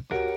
大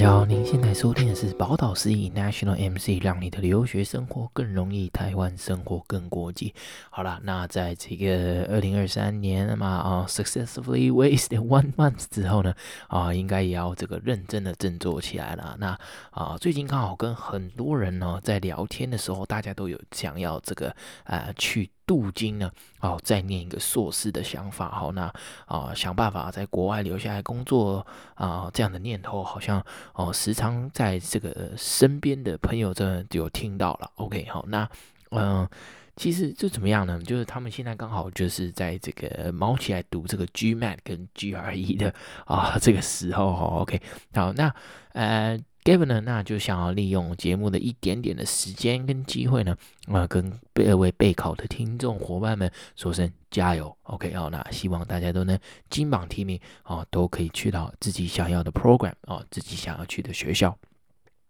家好，您现在收听的是宝岛司仪 National MC，让你的留学生活更容易，台湾生活更国际。好了，那在这个二零二三年嘛啊，successfully wasted one month 之后呢，啊，应该也要这个认真的振作起来了。那啊，最近刚好跟很多人呢在聊天的时候，大家都有想要这个啊、去。镀金呢？哦，再念一个硕士的想法，好，那啊、想办法在国外留下来工作啊、这样的念头好像哦、时常在这个身边的朋友这就有听到了。OK，好，那嗯、其实就怎么样呢？就是他们现在刚好就是在这个猫起来读这个 GMAT 跟 GRE 的啊、这个时候哈。OK，好，那呃。Gavin 呢，那就想要利用节目的一点点的时间跟机会呢，啊、呃，跟各位备考的听众伙伴们说声加油，OK 好，那希望大家都能金榜题名啊，都可以去到自己想要的 program 啊，自己想要去的学校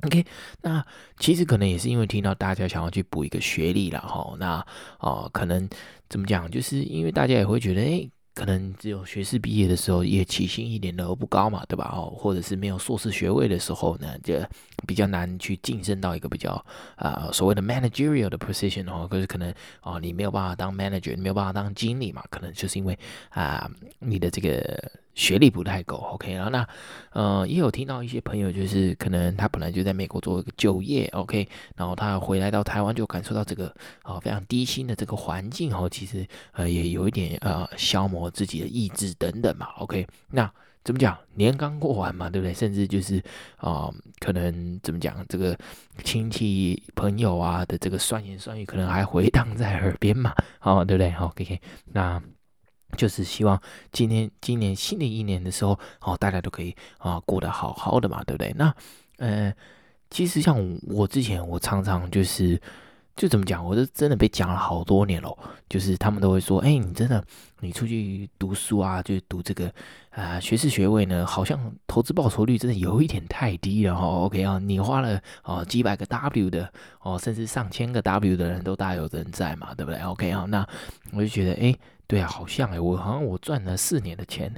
，OK。那其实可能也是因为听到大家想要去补一个学历了哈，那啊、呃，可能怎么讲，就是因为大家也会觉得，诶。可能只有学士毕业的时候，也起薪一点都不高嘛，对吧？哦，或者是没有硕士学位的时候呢，就比较难去晋升到一个比较啊、所谓的 managerial 的 position 哦。可是可能哦、你没有办法当 manager，你没有办法当经理嘛，可能就是因为啊、你的这个。学历不太够，OK，然后那呃也有听到一些朋友，就是可能他本来就在美国做一个就业，OK，然后他回来到台湾就感受到这个啊、非常低薪的这个环境哦，其实呃也有一点呃消磨自己的意志等等嘛，OK，那怎么讲？年刚过完嘛，对不对？甚至就是啊、可能怎么讲？这个亲戚朋友啊的这个酸言酸语可能还回荡在耳边嘛，好、哦，对不对？好，OK，那。就是希望今天今年新的一年的时候，哦，大家都可以啊、过得好好的嘛，对不对？那呃，其实像我之前，我常常就是就怎么讲，我都真的被讲了好多年了。就是他们都会说，哎，你真的你出去读书啊，就读这个啊、学士学位呢，好像投资报酬率真的有一点太低了哈、哦。OK 啊，你花了啊几百个 W 的哦，甚至上千个 W 的人都大有人在嘛，对不对？OK 啊，那我就觉得哎。对啊，好像哎，我好像我赚了四年的钱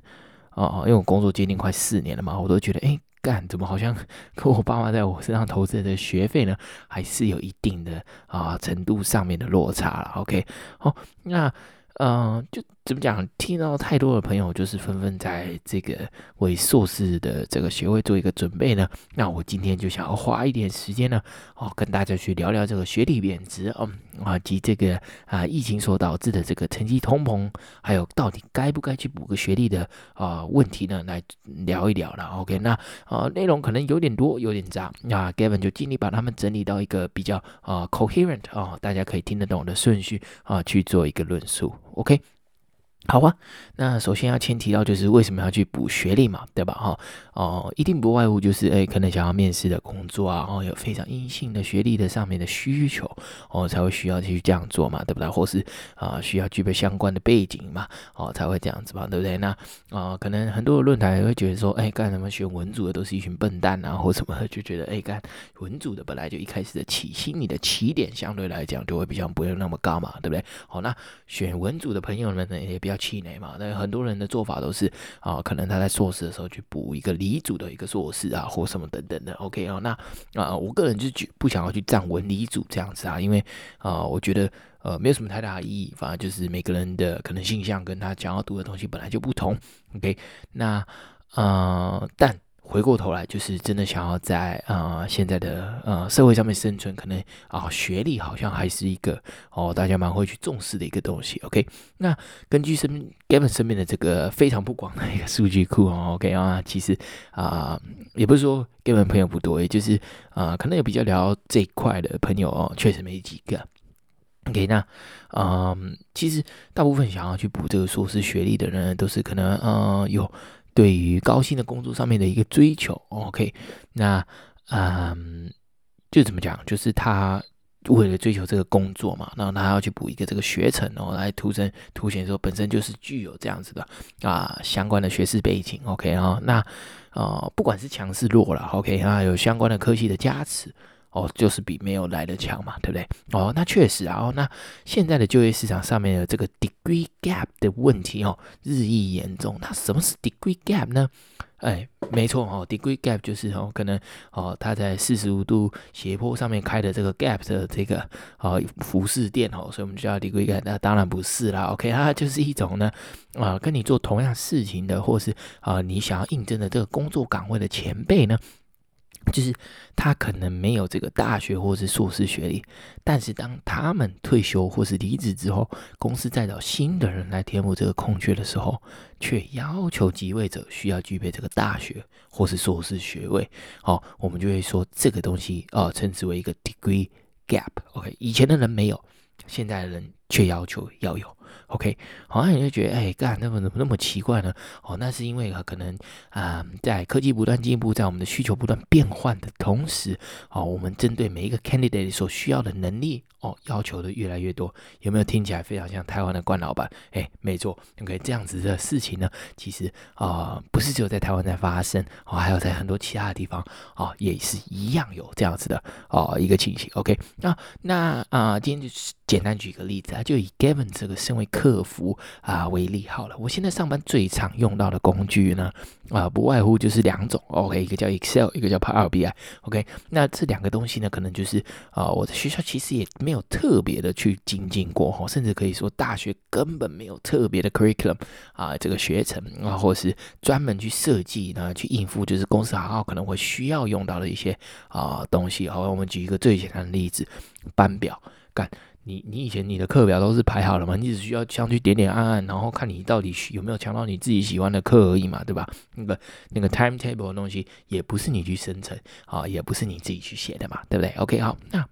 哦哦，因为我工作接近快四年了嘛，我都觉得哎，干怎么好像跟我爸妈在我身上投资的学费呢，还是有一定的啊程度上面的落差了。OK，好，那。嗯、就怎么讲？听到太多的朋友就是纷纷在这个为硕士的这个学位做一个准备呢。那我今天就想要花一点时间呢，哦，跟大家去聊聊这个学历贬值，嗯啊及这个啊疫情所导致的这个成绩通膨，还有到底该不该去补个学历的啊问题呢，来聊一聊了。OK，那啊内容可能有点多，有点杂，那 Gavin 就尽力把它们整理到一个比较啊 coherent 啊，大家可以听得懂的顺序啊去做一个论述。OK。好吧，那首先要先提到就是为什么要去补学历嘛，对吧？哈，哦，一定不外乎就是诶，可能想要面试的工作啊，哦，有非常硬性的学历的上面的需求，哦，才会需要去这样做嘛，对不对？或是啊，需要具备相关的背景嘛，哦，才会这样子嘛，对不对？那啊，可能很多的论坛会觉得说，哎，干什么选文组的都是一群笨蛋啊，或什么，就觉得哎，干文组的本来就一开始的起薪，你的起点相对来讲就会比较不用那么高嘛，对不对？好，那选文组的朋友们呢，也比较。气馁嘛，那很多人的做法都是啊，可能他在硕士的时候去补一个理组的一个硕士啊，或什么等等的。OK 啊，那啊，我个人就不想要去站稳理组这样子啊，因为啊，我觉得呃没有什么太大的意义，反而就是每个人的可能性向跟他想要读的东西本来就不同。OK，那呃，但。回过头来，就是真的想要在呃现在的呃社会上面生存，可能啊学历好像还是一个哦大家蛮会去重视的一个东西。OK，那根据身 Gavin 身边的这个非常不广的一个数据库哦，OK 啊，其实啊、也不是说 Gavin 朋友不多，也就是啊、可能有比较聊这一块的朋友哦，确实没几个。OK，那嗯、其实大部分想要去补这个硕士学历的人，都是可能呃有。对于高薪的工作上面的一个追求，OK，那嗯，就怎么讲？就是他为了追求这个工作嘛，然后他要去补一个这个学程哦，来凸显凸显说本身就是具有这样子的啊相关的学士背景，OK 啊，那啊不管是强是弱了，OK 啊有相关的科系的加持哦，就是比没有来的强嘛，对不对？哦，那确实啊，哦，那现在的就业市场上面的这个 degree gap 的问题哦，日益严重。那什么是 degree gap 呢？哎，没错哦，degree gap 就是哦，可能哦，它在四十五度斜坡上面开的这个 gap 的这个哦服饰店哦，所以我们就叫 degree gap。那当然不是啦，OK，它就是一种呢啊，跟你做同样事情的，或是啊你想要应征的这个工作岗位的前辈呢。就是他可能没有这个大学或是硕士学历，但是当他们退休或是离职之后，公司再找新的人来填补这个空缺的时候，却要求继位者需要具备这个大学或是硕士学位。好，我们就会说这个东西哦，称之为一个 degree gap。OK，以前的人没有，现在的人却要求要有。OK，好像你就觉得，哎，干，那么怎么那么奇怪呢？哦，那是因为可能啊、在科技不断进步，在我们的需求不断变换的同时，哦，我们针对每一个 candidate 所需要的能力，哦，要求的越来越多。有没有听起来非常像台湾的官老板？哎，没错，OK，这样子的事情呢，其实啊、不是只有在台湾在发生，哦，还有在很多其他的地方，哦，也是一样有这样子的哦一个情形。OK，那那啊、今天就。简单举个例子啊，就以 Gavin 这个身为客服啊为例好了。我现在上班最常用到的工具呢，啊，不外乎就是两种，OK，一个叫 Excel，一个叫 Power BI，OK。那这两个东西呢，可能就是啊，我在学校其实也没有特别的去精进过哈，甚至可以说大学根本没有特别的 curriculum 啊，这个学程啊，或是专门去设计呢，去应付就是公司行号可能会需要用到的一些啊东西。好，我们举一个最简单的例子，班表干。你你以前你的课表都是排好了嘛？你只需要上去点点按按，然后看你到底有没有抢到你自己喜欢的课而已嘛，对吧？那个那个 timetable 的东西也不是你去生成啊，也不是你自己去写的嘛，对不对？OK，好，那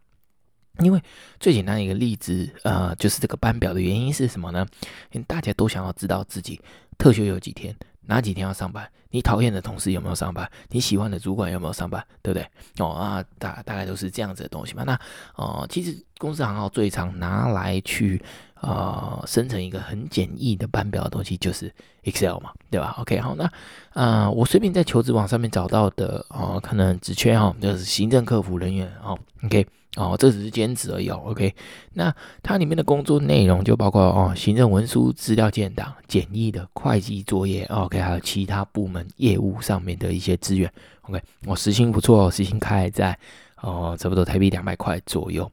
因为最简单一个例子，呃，就是这个班表的原因是什么呢？因为大家都想要知道自己特休有几天。哪几天要上班？你讨厌的同事有没有上班？你喜欢的主管有没有上班？对不对？哦啊，大大概都是这样子的东西嘛。那哦、呃，其实公司行号最常拿来去呃生成一个很简易的班表的东西，就是 Excel 嘛，对吧？OK，好，那啊、我随便在求职网上面找到的哦、可能职缺哈，就是行政客服人员哦，OK。哦，这只是兼职而已哦。OK，那它里面的工作内容就包括哦，行政文书、资料建档、简易的会计作业。OK，还有其他部门业务上面的一些资源。OK，我、时薪不错哦，时薪开在哦，差不多台币两百块左右。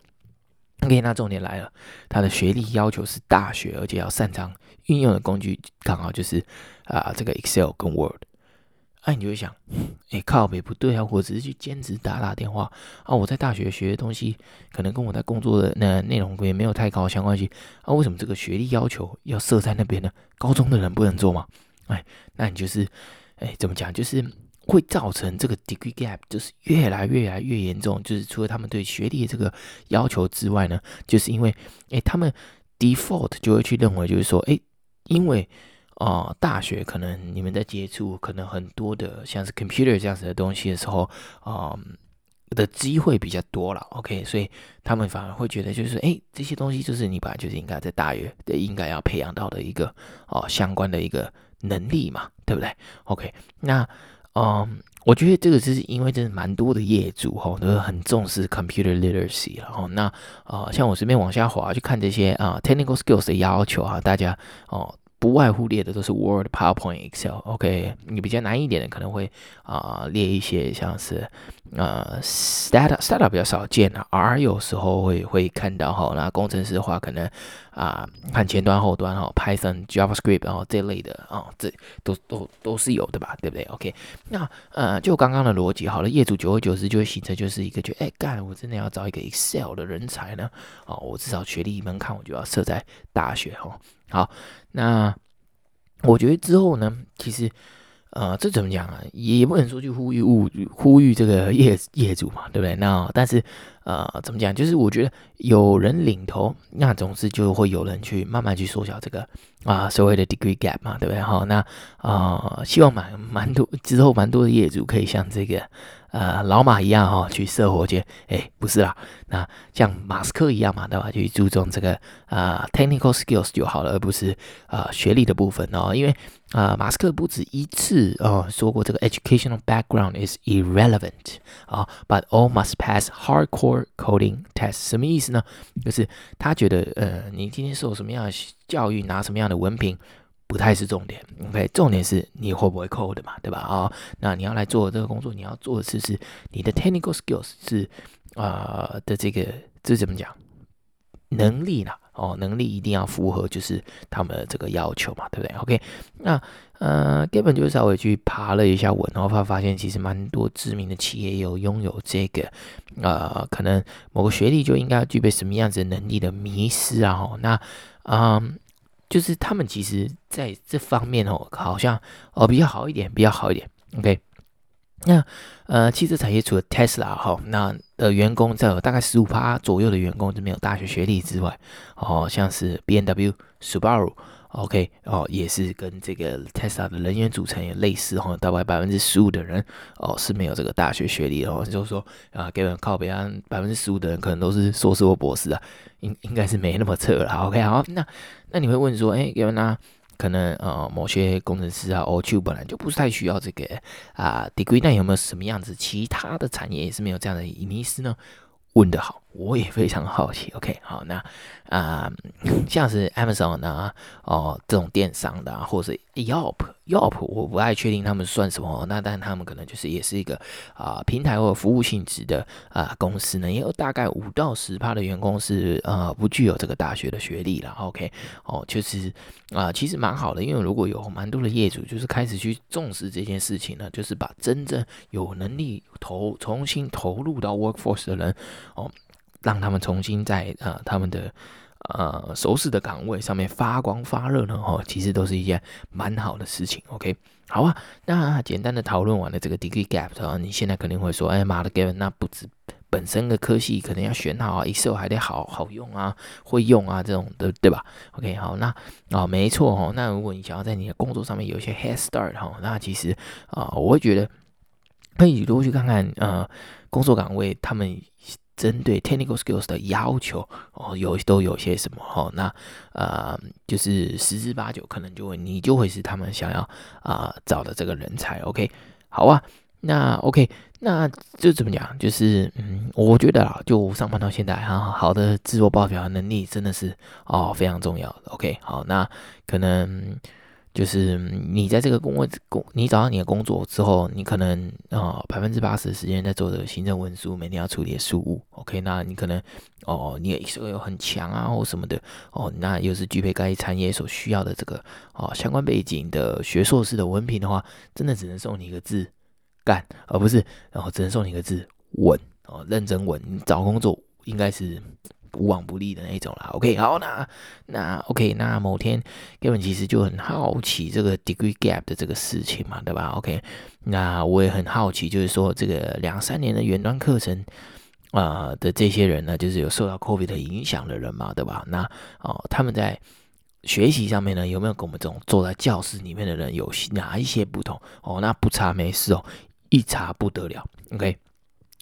OK，那重点来了，他的学历要求是大学，而且要擅长运用的工具，刚好就是啊，这个 Excel 跟 Word。那、你就会想，哎、靠北不对啊！我只是去兼职打打电话啊。我在大学学的东西，可能跟我在工作的那内容也没有太高相关系啊。为什么这个学历要求要设在那边呢？高中的人不能做吗？哎，那你就是，哎，怎么讲？就是会造成这个 degree gap，就是越来越来越严重。就是除了他们对学历这个要求之外呢，就是因为，哎，他们 default 就会去认为，就是说，哎，因为。哦，大学可能你们在接触可能很多的像是 computer 这样子的东西的时候，啊、嗯、的机会比较多了。OK，所以他们反而会觉得就是，哎，这些东西就是你本来就是应该在大学的应该要培养到的一个哦相关的一个能力嘛，对不对？OK，那嗯，我觉得这个是因为真的蛮多的业主哈都很重视 computer literacy 然后那啊、像我随便往下滑去看这些啊 technical skills 的要求啊，大家哦。不外乎列的都是 Word、PowerPoint、Excel。OK，你比较难一点的可能会啊、呃、列一些像是呃 Stata Stata 比较少见啊，R 有时候会会看到哈。那工程师的话可能啊、呃、看前端后端哈，Python、JavaScript 然后这类的啊、哦，这都都都是有的吧，对不对？OK，那呃就刚刚的逻辑好了，业主久而久之就会形成就是一个就哎干，我真的要找一个 Excel 的人才呢？哦，我至少学历门槛我就要设在大学哈。好，那我觉得之后呢，其实，呃，这怎么讲啊？也不能说去呼吁物呼吁这个业业主嘛，对不对？那但是，呃，怎么讲？就是我觉得有人领头，那总是就会有人去慢慢去缩小这个啊、呃、所谓的 degree gap 嘛，对不对？好，那啊、希望蛮蛮多之后蛮多的业主可以像这个。呃，老马一样哈、哦，去射火箭，哎，不是啦，那像马斯克一样嘛，对吧？去注重这个啊、technical skills 就好了，而不是啊、学历的部分哦。因为啊、马斯克不止一次哦说过，这个 educational background is irrelevant 啊、，but all must pass hardcore coding test。什么意思呢？就是他觉得，呃，你今天受什么样的教育，拿什么样的文凭。不太是重点，OK，重点是你会不会 code 嘛，对吧？啊、哦，那你要来做这个工作，你要做的是是你的 technical skills 是啊、的这个这怎么讲能力啦，哦，能力一定要符合就是他们的这个要求嘛，对不对？OK，那呃根本就稍微去爬了一下文，然后发发现其实蛮多知名的企业有拥有这个呃可能某个学历就应该具备什么样子的能力的迷思啊，哦，那嗯。就是他们其实在这方面哦，好像哦比较好一点，比较好一点。OK，那呃，汽车产业除了 Tesla 哈，那的员工在有大概十五趴左右的员工就没有大学学历之外，哦，像是 BMW、Subaru。OK，哦，也是跟这个 Tesla 的人员组成也类似哈，大概百分之十五的人哦是没有这个大学学历的哦，就是说啊，给人靠北岸百分之十五的人可能都是硕士或博士啊，应应该是没那么扯了。OK，好，那那你会问说，哎，给人呢？可能呃某些工程师啊，，O two 本来就不是太需要这个啊 degree，那有没有什么样子其他的产业也是没有这样的迷思呢？问得好，我也非常好奇。OK，好，那啊、像是 Amazon 啊，哦，这种电商的，或者 Yelp，Yelp，我不太确定他们算什么。那但他们可能就是也是一个啊、平台或服务性质的啊、公司呢，也有大概五到十趴的员工是呃不具有这个大学的学历了。OK，哦，就是啊、其实蛮好的，因为如果有蛮多的业主就是开始去重视这件事情呢，就是把真正有能力投重新投入到 workforce 的人。哦，让他们重新在呃他们的呃熟悉的岗位上面发光发热呢，哦，其实都是一件蛮好的事情。OK，好啊，那简单的讨论完了这个 degree gap 啊，你现在肯定会说，哎妈的，Gavin，那不止本身的科系可能要选好啊，Excel 还得好好用啊，会用啊，这种的对吧？OK，好，那啊、哦、没错哦，那如果你想要在你的工作上面有一些 head start 哈、那其实啊、我会觉得可以多去看看呃工作岗位他们。针对 technical skills 的要求哦，有都有些什么哦？那呃，就是十之八九可能就会你就会是他们想要啊、找的这个人才。OK，好啊，那 OK，那就怎么讲？就是嗯，我觉得啊，就上班到现在哈，好的自我报表能力真的是哦非常重要。OK，好，那可能。就是你在这个工位工，你找到你的工作之后，你可能啊百分之八十的时间在做的行政文书，每天要处理的事务。OK，那你可能哦，你的 Excel 又很强啊，或什么的哦，那又是具备该产业所需要的这个哦相关背景的学硕士的文凭的话，真的只能送你一个字干，而不是然后只能送你一个字稳哦，认真稳。你找工作应该是。无往不利的那种啦。OK，好，那那 OK，那某天根本其实就很好奇这个 degree gap 的这个事情嘛，对吧？OK，那我也很好奇，就是说这个两三年的远端课程啊、的这些人呢，就是有受到 COVID 的影响的人嘛，对吧？那哦，他们在学习上面呢，有没有跟我们这种坐在教室里面的人有哪一些不同？哦，那不查没事哦，一查不得了。OK。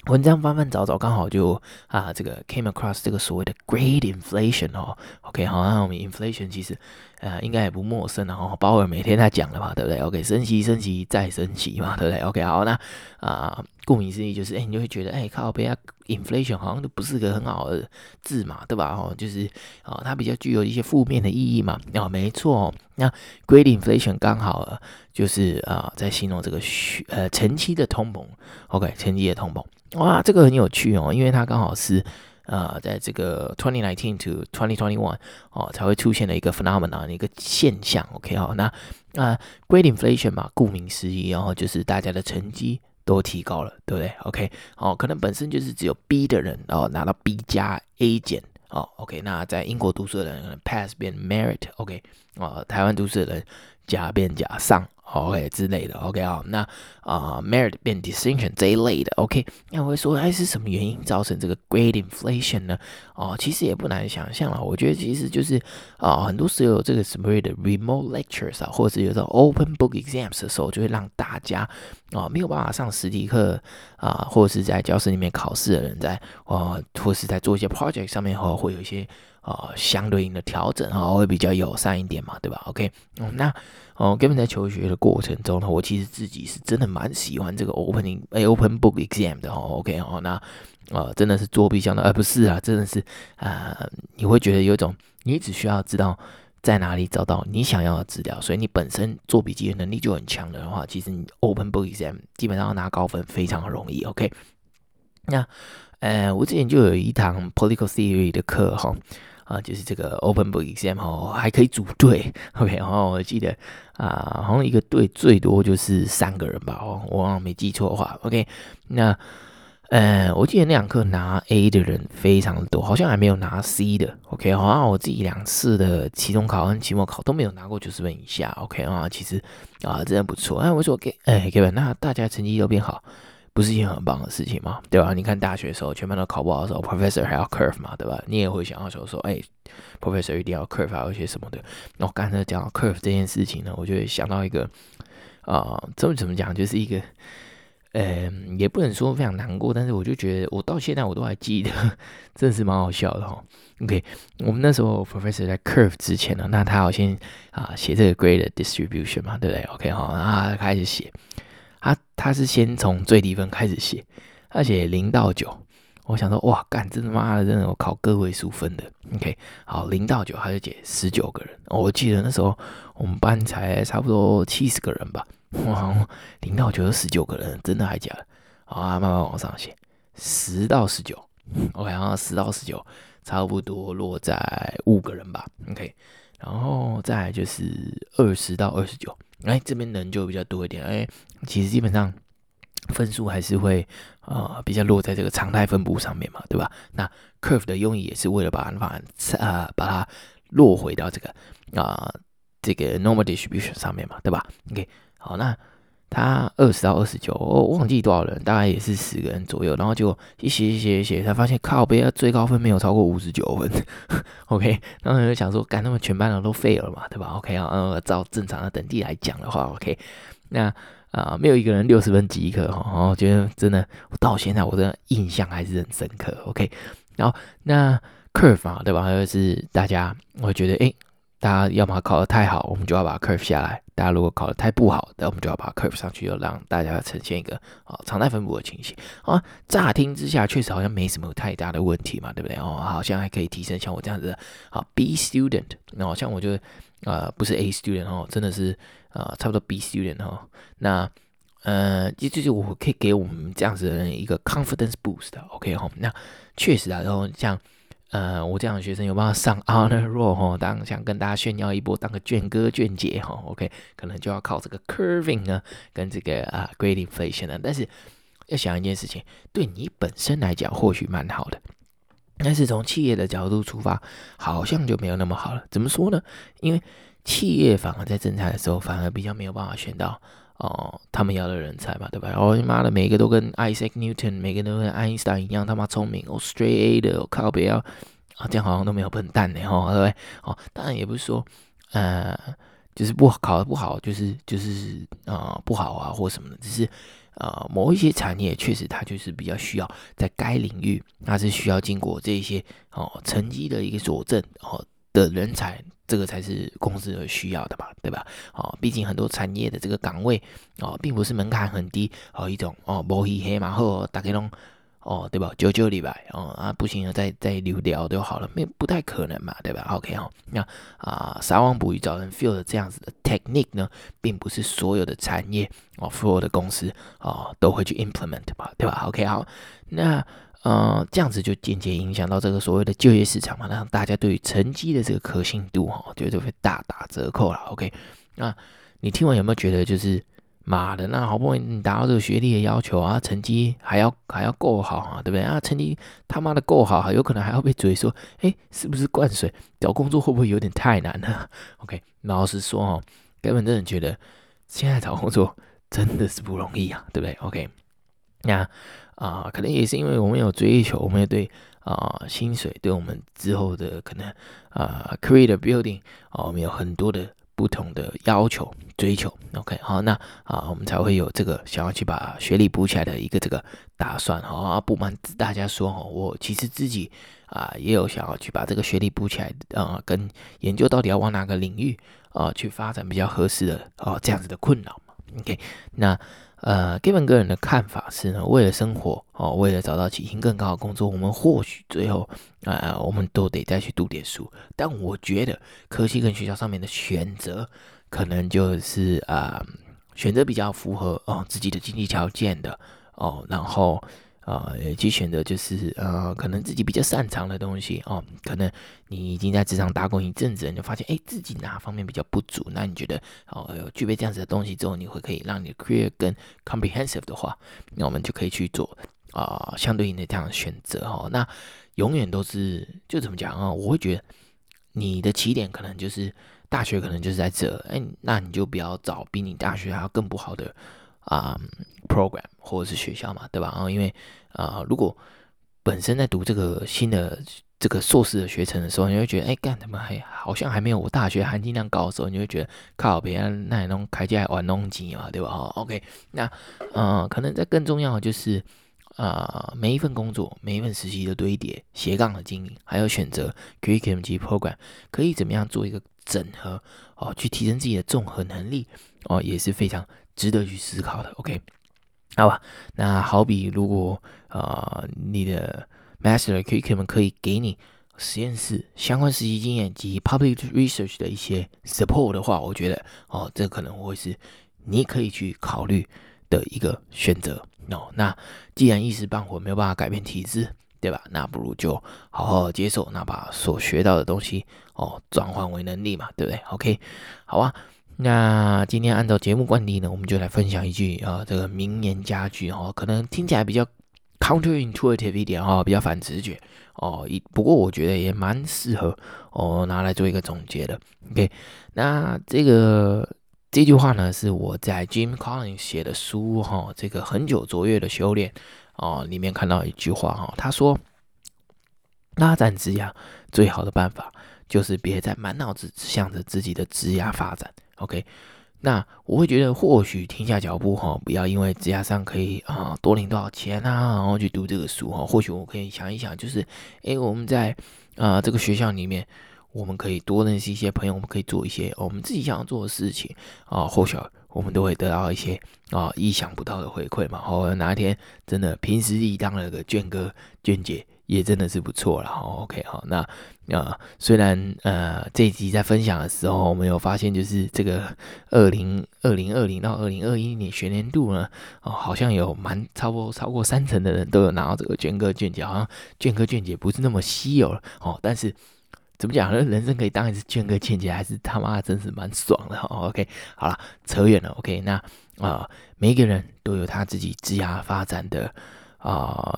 文章翻翻找找，刚好就啊，这个 came across 这个所谓的 Great Inflation 哦，OK，好，那我们 inflation 其实呃应该也不陌生了哦，鲍尔每天在讲的嘛，对不对？OK，升息升息再升息嘛，对不对？OK，好，那啊，顾名思义就是，哎，你就会觉得，哎，靠北啊，inflation 好像都不是个很好的字嘛，对吧？哦，就是啊，它比较具有一些负面的意义嘛，哦，没错，那 Great Inflation 刚好就是啊，在形容这个呃长期的通膨，OK，长期的通膨。哇，这个很有趣哦，因为它刚好是呃，在这个 twenty nineteen twenty twenty one 哦，才会出现的一个 phenomenon 一个现象。OK 好，那啊、呃、Great Inflation 嘛，顾名思义，然后就是大家的成绩都提高了，对不对？OK 哦，可能本身就是只有 B 的人哦，拿到 B 加 A 减哦。OK，那在英国读书的人 pass 变 merit。OK 哦，台湾读书的人甲变甲上。OK 之类的，OK 啊，那啊、merit 变 distinction 这一类的，OK，那我会说，哎，是什么原因造成这个 great inflation 呢？哦，其实也不难想象了，我觉得其实就是啊、很多时候这个什么的 remote lectures 啊，或者是有这种 open book exams 的时候，就会让大家啊、没有办法上实体课啊、或者是在教室里面考试的人在啊、或是在做一些 project 上面后会有一些。啊、相对应的调整啊、哦，会比较友善一点嘛，对吧？OK，嗯，那哦，根本在求学的过程中呢，我其实自己是真的蛮喜欢这个 opening 哎 open book exam 的哦，OK 哦，那啊、呃，真的是作弊相当，而、不是啊，真的是啊、你会觉得有一种你只需要知道在哪里找到你想要的资料，所以你本身做笔记的能力就很强的话，其实你 open book exam 基本上要拿高分非常容易，OK，那呃，我之前就有一堂 political theory 的课哈。啊，就是这个 open book exam 哦，还可以组队，OK，然后我记得啊，好像一个队最多就是三个人吧，哦，我好像没记错的话，OK，那呃，我记得那两课拿 A 的人非常多，好像还没有拿 C 的，OK，好像我自己两次的期中考跟期末考都没有拿过九十分以下，OK 啊，其实啊，真的不错，哎，我说给，哎，Kevin，那大家成绩都变好。不是一件很棒的事情吗？对吧？你看大学的时候，全班都考不好的时候，professor 还要 curve 嘛，对吧？你也会想要说说，哎，professor 一定要 curve 还有一些什么的。那我刚才讲到 curve 这件事情呢，我就会想到一个，啊、呃，这怎么讲？就是一个，嗯、也不能说非常难过，但是我就觉得我到现在我都还记得，真的是蛮好笑的哈。OK，我们那时候 professor 在 curve 之前呢，那他好像啊写这个 grade distribution 嘛，对不对？OK 哈，然后他开始写。他他是先从最低分开始写，他写零到九，我想说哇干，真的妈的，真的我考个位数分的，OK，好零到九，他就写十九个人，我记得那时候我们班才差不多七十个人吧，哇，零到九有十九个人，真的还假的？好啊，慢慢往上写，十到十九，OK，然后十到十九差不多落在五个人吧，OK，然后再就是二十到二十九。哎，这边人就比较多一点。哎，其实基本上分数还是会呃比较落在这个常态分布上面嘛，对吧？那 curve 的用意也是为了把它把呃把它落回到这个啊、这个 normal distribution 上面嘛，对吧？OK，好，那。他二十到二十九，我忘记多少人，大概也是十个人左右。然后就一写一写写，才发现靠北，最高分没有超过五十九分。OK，然后就想说，干他们全班人都废了嘛，对吧？OK 啊，呃，照正常的等级来讲的话，OK，那啊、没有一个人六十分及格哈。然后觉得真的，我到现在我的印象还是很深刻。OK，然后那 curve 嘛，对吧？就是大家，我觉得，诶。大家要么考得太好，我们就要把 curve 下来；大家如果考得太不好，那我们就要把 curve 上去，就让大家呈现一个啊常态分布的情形啊。乍听之下确实好像没什么太大的问题嘛，对不对？哦，好像还可以提升像我这样子的啊 B student，然后像我就啊不是 A student 哦，真的是啊差不多 B student 哦。那呃，就就是我可以给我们这样子的人一个 confidence boost，OK 哈。那确实啊，然后像。呃，我这样的学生有办法上 honor roll 哈，当想跟大家炫耀一波，当个卷哥卷姐哈，OK，可能就要靠这个 curving 呢，跟这个啊 grade inflation 呢。但是要想一件事情，对你本身来讲或许蛮好的，但是从企业的角度出发，好像就没有那么好了。怎么说呢？因为企业反而在征才的时候，反而比较没有办法选到。哦，他们要的人才嘛，对吧？哦，你妈的，每个都跟 Isaac Newton，每个都跟爱因斯坦一样，他妈聪明，哦，straight A 的，我靠，不要啊，这样好像都没有笨蛋呢，哈，对不对？哦，当然也不是说，呃，就是不考得不好，就是就是啊、不好啊或什么的，只是啊、某一些产业确实它就是比较需要在该领域，它是需要经过这些哦成绩的一个佐证哦的人才。这个才是公司的需要的吧，对吧？哦，毕竟很多产业的这个岗位哦，并不是门槛很低哦，一种哦，摸黑黑嘛，后大概拢哦，对吧？九九礼拜哦啊，不行了，再再留掉就好了，没不太可能嘛，对吧？OK 哦，那啊，撒网捕鱼找人 fill 的这样子的 technique 呢，并不是所有的产业哦，所有的公司哦都会去 implement 吧，对吧？OK 好，那。呃，这样子就间接影响到这个所谓的就业市场嘛，让大家对于成绩的这个可信度哈，绝对会大打折扣了。OK，那你听完有没有觉得就是妈的，那好不容易你达到这个学历的要求啊，成绩还要还要够好啊，对不对啊？成绩他妈的够好，有可能还要被嘴说，哎，是不是灌水？找工作会不会有点太难呢？OK，老实说哦。根本真的觉得现在找工作真的是不容易啊，对不对？OK，那啊、可能也是因为我们有追求，我们也对啊、薪水，对我们之后的可能啊、career building 啊、我们有很多的。不同的要求追求，OK，好，那啊，我们才会有这个想要去把学历补起来的一个这个打算，哈啊，不瞒大家说，哈，我其实自己啊也有想要去把这个学历补起来，啊，跟研究到底要往哪个领域啊去发展比较合适的啊这样子的困扰嘛，OK，那。呃给本个人的看法是呢，为了生活哦，为了找到起薪更高的工作，我们或许最后啊、呃，我们都得再去读点书。但我觉得科技跟学校上面的选择，可能就是啊、选择比较符合哦自己的经济条件的哦，然后。啊，去选择就是呃，可能自己比较擅长的东西哦。可能你已经在职场打滚一阵子，你就发现哎，自己哪方面比较不足？那你觉得哦，具备这样子的东西之后，你会可以让你的 career 更 comprehensive 的话，那我们就可以去做啊、相对应的这样的选择哈、哦。那永远都是就怎么讲啊？我会觉得你的起点可能就是大学，可能就是在这，哎，那你就不要找比你大学还要更不好的。啊、program 或者是学校嘛，对吧？然后因为啊、如果本身在读这个新的这个硕士的学程的时候，你会觉得，哎，干什么还好像还没有我大学含金量高的时候，你会觉得靠别人那种开价玩弄机嘛，对吧？哈，OK，那呃，可能在更重要的就是啊、每一份工作，每一份实习的堆叠，斜杠的经营，还有选择 curriculum program，可以怎么样做一个整合哦，去提升自己的综合能力哦，也是非常。值得去思考的，OK，好吧。那好比如果呃你的 Master 的课程可以给你实验室相关实习经验及 Public Research 的一些 support 的话，我觉得哦，这可能会是你可以去考虑的一个选择哦。那既然一时半会没有办法改变体制，对吧？那不如就好好接受，那把所学到的东西哦转换为能力嘛，对不对？OK，好啊。那今天按照节目惯例呢，我们就来分享一句啊，这个名言佳句哈，可能听起来比较 counterintuitive 一点哈，比较反直觉哦。一不过我觉得也蛮适合哦拿来做一个总结的。OK，那这个这句话呢是我在 Jim Collins 写的书哈，这个很久卓越的修炼哦里面看到一句话哈，他说拉展职涯最好的办法就是别再满脑子想着自己的枝芽发展。OK，那我会觉得或许停下脚步哈，不要因为职涯上可以啊、多领多少钱啊，然后去读这个书哈。或许我可以想一想，就是诶，我们在啊、这个学校里面，我们可以多认识一些朋友，我们可以做一些我们自己想要做的事情啊、或许我们都会得到一些啊、意想不到的回馈嘛。或者哪一天真的凭实力当了个卷哥卷姐。也真的是不错了哈，OK 哈，那、呃、虽然呃这一集在分享的时候，我们有发现就是这个二零二零二零到二零二一年学年度呢，哦好像有蛮超过超过三成的人都有拿到这个卷哥卷姐，好像卷哥卷姐不是那么稀有了哦，但是怎么讲呢？人生可以当一次卷哥卷姐，还是他妈真是蛮爽的哈，OK 好了，扯远了，OK 那啊、每一个人都有他自己枝芽发展的啊。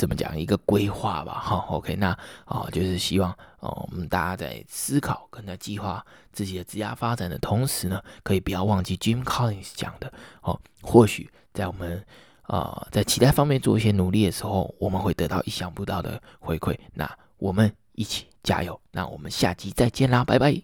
怎么讲一个规划吧，哈，OK，那啊，就是希望哦，我们大家在思考跟在计划自己的职业发展的同时呢，可以不要忘记 Jim Collins 讲的哦，或许在我们啊在其他方面做一些努力的时候，我们会得到意想不到的回馈。那我们一起加油，那我们下集再见啦，拜拜。